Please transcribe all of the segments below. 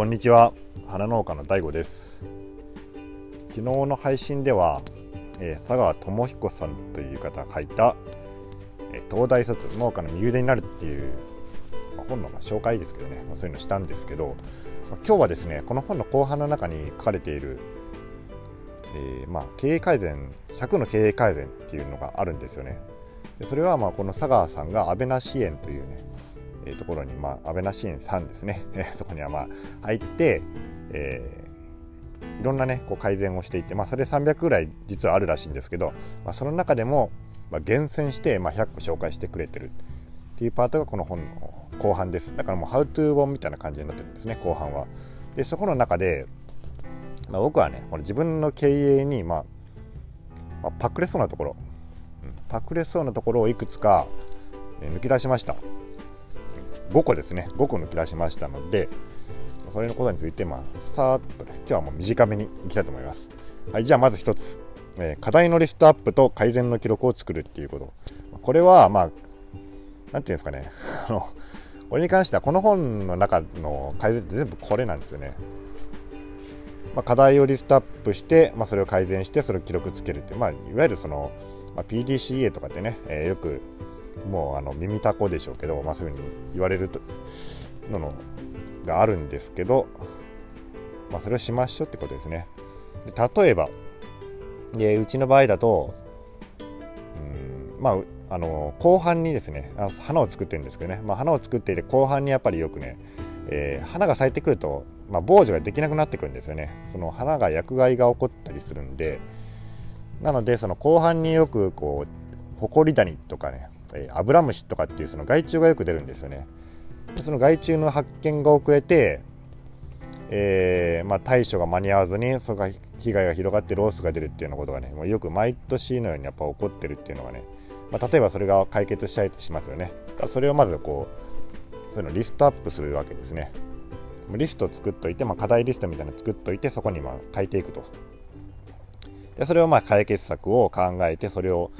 こんにちは。花農家の DAIGO です。昨日の配信では、えー、佐川智彦さんという方が書いた、えー、東大卒農家の右腕になるっていう、まあ、本のまあ紹介ですけどね、まあ、そういうのしたんですけど、まあ、今日はですねこの本の後半の中に書かれている、えー、まあ、経営改善100の経営改善っていうのがあるんですよね。でそれはまあこの佐川さんが安倍な支援というねえー、ところに、まあ、安倍な支援さんですね、そこにはまあ入って、えー、いろんなねこう改善をしていって、まあ、それ300ぐらい実はあるらしいんですけど、まあ、その中でも、まあ、厳選して、まあ、100個紹介してくれてるっていうパートがこの本の後半ですだからもう「ハウトゥー本みたいな感じになってるんですね後半は。でそこの中で、まあ、僕はねこの自分の経営に、まあ、まあ、パクれそうなところ、パクれそうなところをいくつか、抜き出しました。5個ですね。5個抜き出しましたのでそれのことについてまあさーっとね今日はもう短めにいきたいと思います。はいじゃあまず1つ、えー、課題のリストアップと改善の記録を作るっていうこと。これはまあ何て言うんですかね。あのこれに関してはこの本の中の改善って全部これなんですよね。まあ、課題をリストアップして、まあ、それを改善してそれを記録つけるっていう、まあ、いわゆるその、まあ、PDCA とかってね、えー、よくもうあの耳たこでしょうけど、まあ、そういうふうに言われるののがあるんですけど、まあ、それをしましょうってことですね。で例えばでうちの場合だとうんまああの後半にですねあの花を作ってるんですけどね、まあ、花を作っていて後半にやっぱりよくね、えー、花が咲いてくると、まあ、防除ができなくなってくるんですよね。その花が薬害が起こったりするんで。なのでその後半によくこうホコリダニとかねえー、アブラムシとかっていうその害虫がよく出るんですよね。その害虫の発見が遅れて、えー、まあ、対処が間に合わずにその被害が広がってロースが出るっていうようなことがねもうよく毎年のようにやっぱ起こってるっていうのがね、まあ、例えばそれが解決したりしますよね。それをまずこうそのリストアップするわけですね。リストを作っといて、まあ、課題リストみたいなの作っといてそこにまあ書いていくと。でそれをまあ解決策を考えてそれを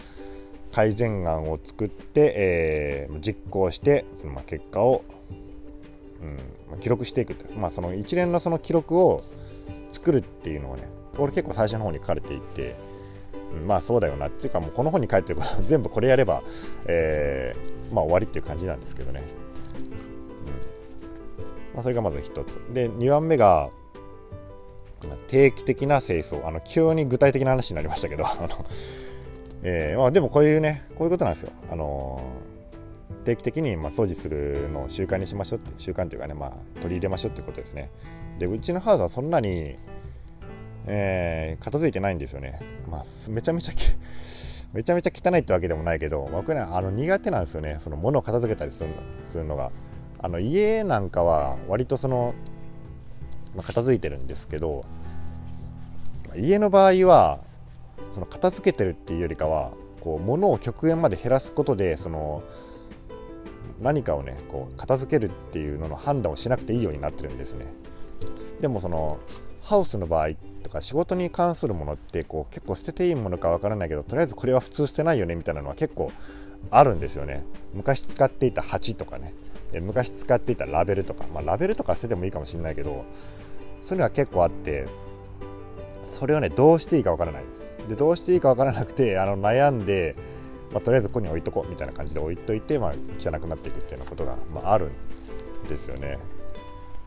改善案を作って、えー、実行してそのまあ結果を、うん、記録していくと。まあ、その一連のその記録を作るっていうのをねこれ結構最初の方に書かれていて、うん、まあそうだよなっていうかもうこの本に書いてること 全部これやれば、えー、まあ終わりっていう感じなんですけどね、うん。まあ、それがまず1つ。で2番目が定期的な清掃。あの急に具体的な話になりましたけどえーまあ、でもこういうねこういうことなんですよ。あのー、定期的にまあ掃除するのを習慣にしましょうって習慣というかね、まあ、取り入れましょうってことですね。でうちのハウスはそんなに、えー、片付いてないんですよね。まあ、めちゃめちゃ めちゃめちゃ汚いってわけでもないけど僕ねあの苦手なんですよねその物を片付けたりするするのが。あの家なんかは割とその、まあ、片付いてるんですけど家の場合はその片付けてるっていうよりかはこう物を極限まで減らすことでその何かをねこう片付けるっていうのの判断をしなくていいようになってるんですね。でもそのハウスの場合とか仕事に関するものってこう結構捨てていいものかわからないけどとりあえずこれは普通捨てないよねみたいなのは結構あるんですよね。昔使っていた鉢とかね。昔使っていたラベルとか、まあ、ラベルとか捨ててもいいかもしれないけどそういうのは結構あってそれをねどうしていいかわからない。でどうしていいか分からなくてあの悩んで、まあ、とりあえずここに置いとこうみたいな感じで置いといて、まあ、汚くなっていくっていうようなことが、まあ、あるんですよね。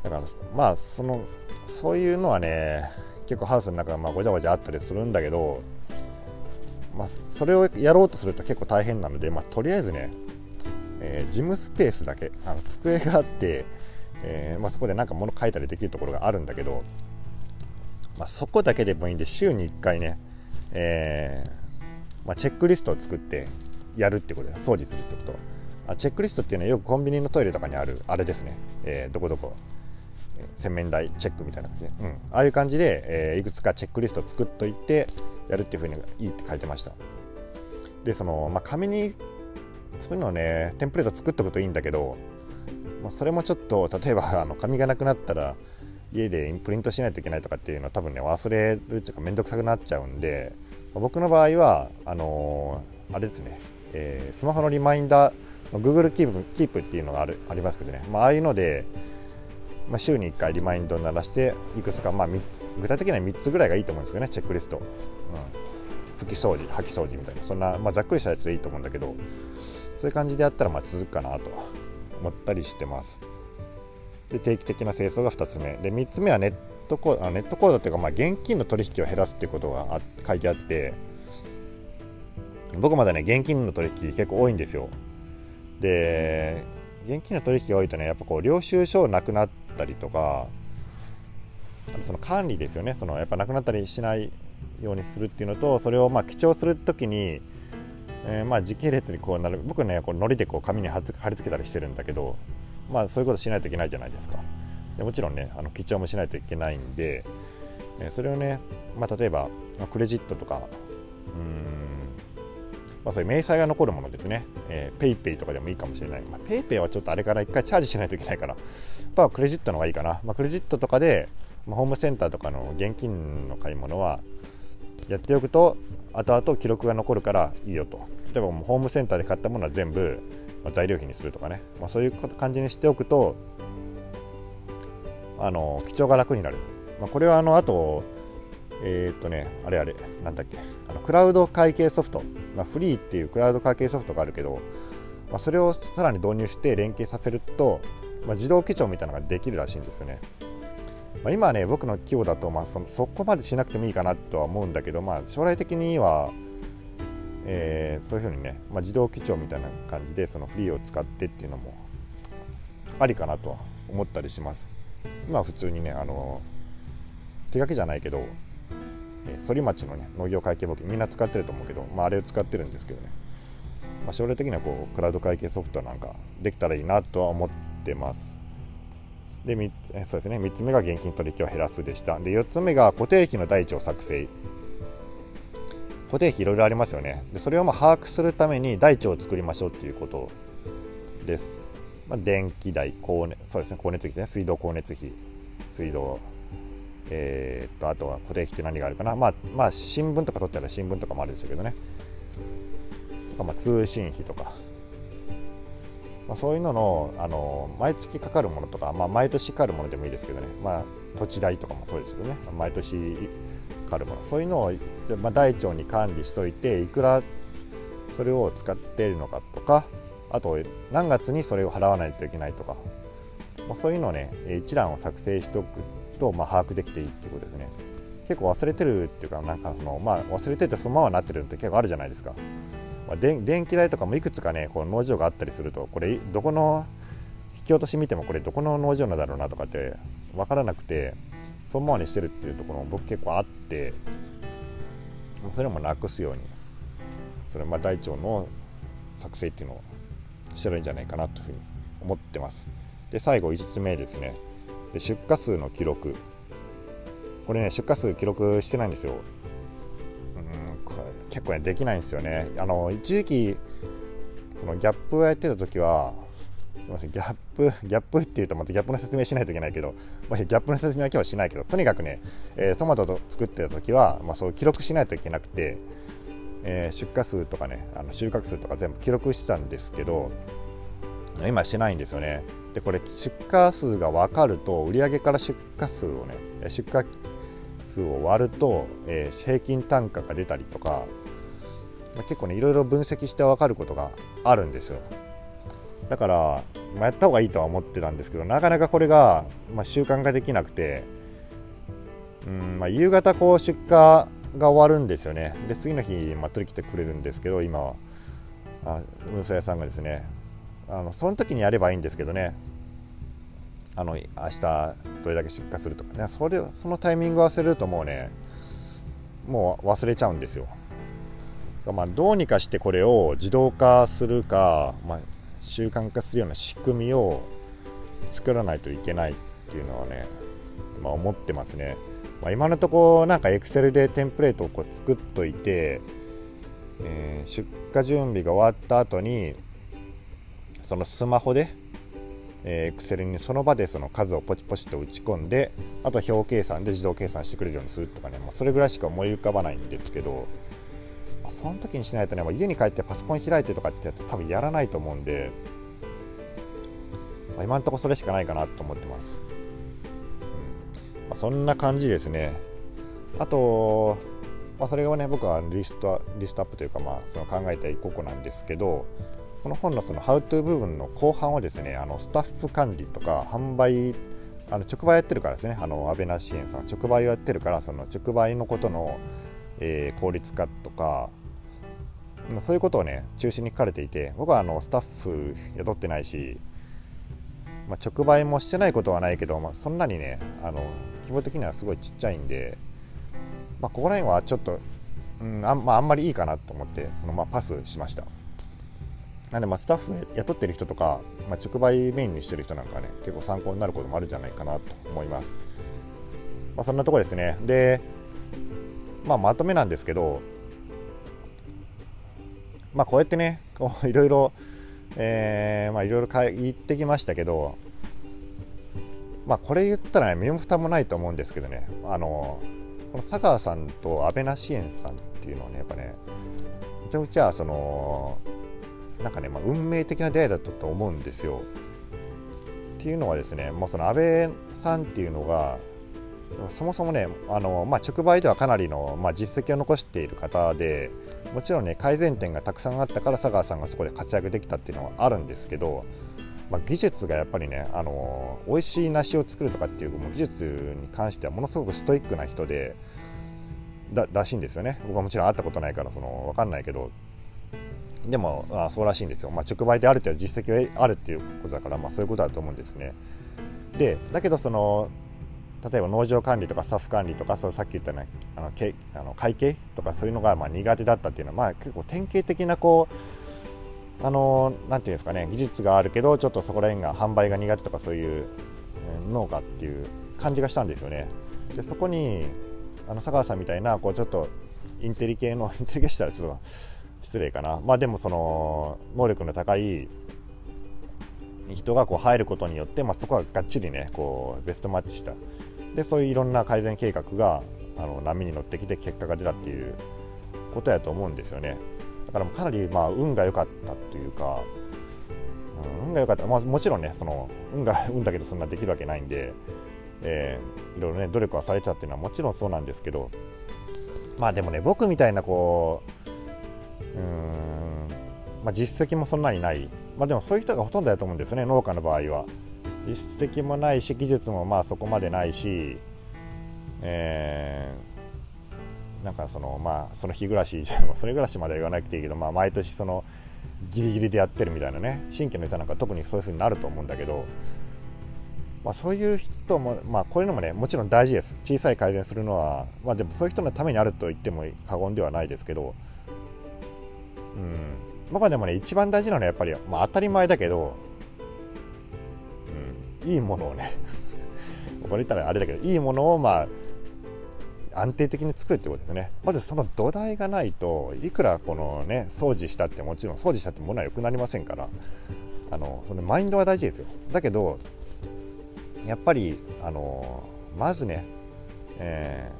だからまあそのそういうのはね結構ハウスの中がまあごちゃごちゃあったりするんだけど、まあ、それをやろうとすると結構大変なので、まあ、とりあえずね、えー、事務スペースだけあの机があって、えーまあ、そこでなんか物書いたりできるところがあるんだけど、まあ、そこだけでもいいんで週に1回ねえー、まあ、チェックリストを作ってやるってことです掃除するってこと。あチェックリストっていうのはよくコンビニのトイレとかにあるあれですね、えー、どこどこ。洗面台チェックみたいな感じで、うん、ああいう感じで、えー、いくつかチェックリスト作っといてやるっていうふうにいいって書いてました。でその、まあ、紙にそういうのをねテンプレート作っとくといいんだけど、まあ、それもちょっと例えばあの紙がなくなったら家でプリントしないといけないとかっていうのは多分ね忘れるっていうか面倒くさくなっちゃうんで僕の場合はあのー、あれですね、えー、スマホのリマインダー Google キープキープっていうのがあるありますけどね、まあああいうのでまあ、週に1回リマインドを鳴らしていくつか、まあ、具体的には3つぐらいがいいと思うんですけどねチェックリスト、うん、拭き掃除掃き掃除みたいな。そんな、まあ、ざっくりしたやつでいいと思うんだけどそういう感じでやったらまあ続くかなと思ったりしてます。で定期的な清掃が2つ目。で3つ目はネットコードネットコードっていうか、まあ、現金の取引を減らすっていうことが書いてあって僕まだね現金の取引結構多いんですよ。で現金の取引が多いとねやっぱこう領収書なくなったりとかその管理ですよね。そのやっぱなくなったりしないようにするっていうのとそれをまあ記帳する時に、え、まあ時系列にこうなる。僕ねこうのりでこう紙に貼り付けたりしてるんだけどまあそういうことしないといけないじゃないですかでもちろんねあの記帳もしないといけないんで、え、それをね、まあ、例えば、ま、クレジットとかうんまあ、そういう明細が残るものですね、えー、ペイペイとかでもいいかもしれない。まあ、ペイペイはちょっとあれから一回チャージしないといけないから、まあ、クレジットの方がいいかな。まあ、クレジットとかで、まあ、ホームセンターとかの現金の買い物はやっておくと、後々記録が残るからいいよと。例えばもうホームセンターで買ったものは全部、まあ、材料費にするとかね、まあ、そういう感じにしておくと、あの記帳が楽になる。まあ、これはあの後えー、っとね、あれあれ、なんだっけ、あのクラウド会計ソフト、まあ、フリーっていうクラウド会計ソフトがあるけど、まあ、それをさらに導入して連携させると、まあ、自動記帳みたいなのができるらしいんですよね。まあ、今ね、僕の規模だと、まあそ、そこまでしなくてもいいかなとは思うんだけど、まあ、将来的には、えー、そういうふうにね、まあ、自動記帳みたいな感じでそのフリーを使ってっていうのもありかなとは思ったりします。今は普通にね、あの手書きじゃないけどえ反町のね農業会計簿記みんな使ってると思うけど、まあ、あれを使ってるんですけどね、まあ、将来的にはこうクラウド会計ソフトなんかできたらいいなとは思ってます。で 3, つそうですね。3つ目が現金取引を減らすでした。で4つ目が固定費の台帳作成。固定費いろいろありますよね。でそれをま把握するために台帳を作りましょうっていうことです、まあ、電気代光熱そうですね光熱費ね。水道光熱費。水道えー、っとあとは固定費って何があるかな、まあ、まあ新聞とか取ったら新聞とかもあるでしょうけどね。とかまあ通信費とか、まあ、そういうののあの毎月かかるものとか、まあ、毎年かかるものでもいいですけどね、まあ、土地代とかもそうですけどね。毎年かるものそういうのを、まあ、台帳に管理しといていくらそれを使っているのかとかあと何月にそれを払わないといけないとか、まあ、そういうのをね一覧を作成しておくと、まあ、把握できていいっていうことですね。結構忘れてるっていうかなんかその、まあ、忘れててそのままなってるって結構あるじゃないですか、まあ、電気代とかもいくつかねこう農場があったりするとこれどこの引き落とし見てもこれどこの農場のだろうなとかって分からなくてそのままにしてるっていうところも僕結構あってそれもなくすようにそれまあ大腸の作成っていうのをしてるんじゃないかなというふうに思ってます。で最後5つ目ですね。で出荷数の記録。これね出荷数記録してないんですよ。うんこれ結構ねできないんですよね。あの一時期そのギャップをやってた時はすみません。ギャップギャップっていうとまたギャップの説明しないといけないけど、まあ、ギャップの説明は今日はしないけどとにかくね、えー、トマトと作ってた時は、まあ、そう記録しないといけなくて、えー、出荷数とかねあの収穫数とか全部記録してたんですけど今しないんですよね。でこれ出荷数が分かると売上から出荷数をね出荷数を割ると、えー、平均単価が出たりとか、まあ、結構ねいろいろ分析して分かることがあるんですよ。だから、まあ、やった方がいいとは思ってたんですけどなかなかこれが、まあ、習慣化できなくてうん、まあ、夕方こう出荷が終わるんですよね。で次の日、まあ、取り切ってくれるんですけど今は。あ運送屋さんがですね。あのその時にやればいいんですけどね。あの明日どれだけ出荷するとかね。それそのタイミングを忘れるともうねもう忘れちゃうんですよ。まあ、どうにかしてこれを自動化するか、まあ、習慣化するような仕組みを作らないといけないっていうのはね、まあ、思ってますね。まあ、今のところなんか Excel でテンプレートをこう作っといて、えー、出荷準備が終わった後にそのスマホで、えー、Excel にその場でその数をポチポチと打ち込んであと表計算で自動計算してくれるようにするとかね、まあ、それぐらいしか思い浮かばないんですけど、その時にしないとね、まあ、家に帰ってパソコン開いてとかってやって多分やらないと思うんで、まあ、今のところそれしかないかなと思ってます。うん。まあ、そんな感じですね。あと、まあ、それがね僕はリストリストアップというか、まあ、その考えた一個個なんですけどこの本のそのハウトゥー部分の後半はですねあのスタッフ管理とか販売あの直売やってるからですね。あの安倍な支援さん直売をやってるからその直売のことの、えー、効率化とかそういうことをね中心に書かれていて僕はあのスタッフ雇ってないし、まあ、直売もしてないことはないけど、まあ、そんなにねあの規模的にはすごいちっちゃいんで、まあ、ここら辺はちょっと、うんあんまあ、あんまりいいかなと思ってそのまあパスしました。なんでまあスタッフ雇ってる人とか、まあ、直売メインにしてる人なんかね結構参考になることもあるんじゃないかなと思います。まあ、そんなとこですね。で、まあ、まとめなんですけど、まあ、こうやってねこう いろいろ、えー、まあいろいろ言ってきましたけど、まあ、これ言ったらね身も蓋もないと思うんですけどねあのこの佐川さんと安倍な支援さんっていうのはねやっぱねめちゃくちゃそのなんかね、まあ、運命的な出会いだったと思うんですよ。っていうのはですねもうその安倍さんっていうのがそもそもねあの、まあ、直売ではかなりの、まあ、実績を残している方でもちろんね改善点がたくさんあったから佐川さんがそこで活躍できたっていうのはあるんですけど、まあ、技術がやっぱりねあの美味しい梨を作るとかっていう技術に関してはものすごくストイックな人でだらしいんですよね。僕はもちろん会ったことないからその分かんないけど。でもあそうらしいんですよ、まあ、直売である程度実績があるっていうことだから、まあ、そういうことだと思うんですね。でだけどその例えば農場管理とかスタッフ管理とかそさっき言ったようなあのけあの会計とかそういうのがまあ苦手だったっていうのは、まあ、結構典型的なこうあのなんていうんですかね技術があるけどちょっとそこら辺が販売が苦手とかそういう農家っていう感じがしたんですよね。でそこにあの佐川さんみたいなこうちょっとインテリ系の インテリ系したらちょっと失礼かなまあでもその能力の高い人がこう入ることによって、まあ、そこはがっちりねこうベストマッチしたでそういういろんな改善計画があの波に乗ってきて結果が出たっていうことやと思うんですよね。だからかなりまあ運が良かったというか、うん、運が良かった、まあ、もちろんねその運が 運だけどそんなできるわけないんで、えー、いろいろね努力はされてたっていうのはもちろんそうなんですけどまあでもね僕みたいなこううんまあ実績もそんなにない。まあでもそういう人がほとんどだと思うんですね農家の場合は。実績もないし技術もまあそこまでないし、えー、なんかそのまあその日暮らし それ暮らしまでは言わなくていいけど、まあ、毎年そのギリギリでやってるみたいなね新規の人なんか特にそういうふうになると思うんだけど、まあ、そういう人も、まあ、こういうのもねもちろん大事です。小さい改善するのは、まあ、でもそういう人のためにあると言っても過言ではないですけど、うん、僕はでもね一番大事なのはやっぱり、まあ、当たり前だけどいいものをね これ言ったらあれだけどいいものをまあ安定的に作るってことですね。まずその土台がないといくらこのね掃除したってもちろん掃除したってものは良くなりませんからあのそのマインドは大事ですよ。だけどやっぱりあのまずね、え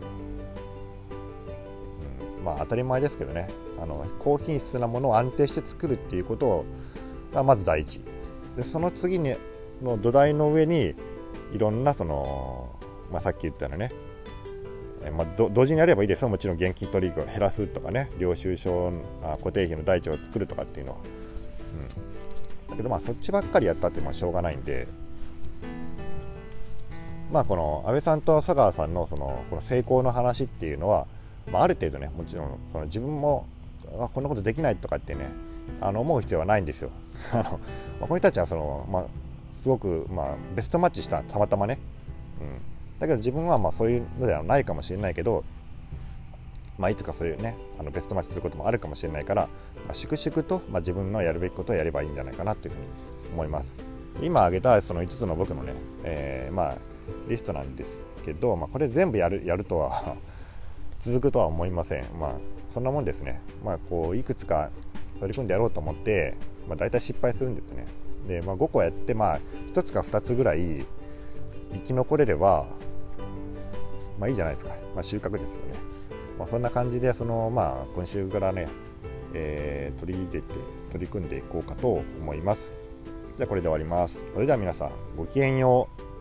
ー、うん、まあ当たり前ですけどねあの高品質なものを安定して作るっていうことがまず第一。でその次にの土台の上にいろんなその、まあ、さっき言ったようなね、えまあ、同時にやればいいですよ。もちろん現金取引を減らすとかね領収書あ固定費の台帳を作るとかっていうのは、うん、だけどまあそっちばっかりやったってまあしょうがないんで。まあこの安倍さんと佐川さんのそのこの成功の話っていうのは、まあ、ある程度ねもちろんその自分もあこんなことできないとかってねあの思う必要はないんですよ。あのまあ、この人たちはその、まあ、すごく、まあ、ベストマッチしたたまたまね、うん、だけど自分はまあそういうのではないかもしれないけど、まあ、いつかそういうねあのベストマッチすることもあるかもしれないから、まあ、粛々と、まあ、自分のやるべきことをやればいいんじゃないかなというふうに思います。今挙げたその5つの僕のね、えー、まあリストなんですけど、まあ、これ全部やるやるとは 続くとは思いません。まあそんなもんですね。まあこういくつか取り組んでやろうと思って、まあ、大体失敗するんですね。で、まあ、5個やって、まあ、1つか2つぐらい生き残れれば、まあ、いいじゃないですか、まあ、収穫ですよね、まあ、そんな感じでその、まあ、今週からね、えー、取り入れて取り組んでいこうかと思います。じゃあこれで終わります。それでは皆さんごきげんよう。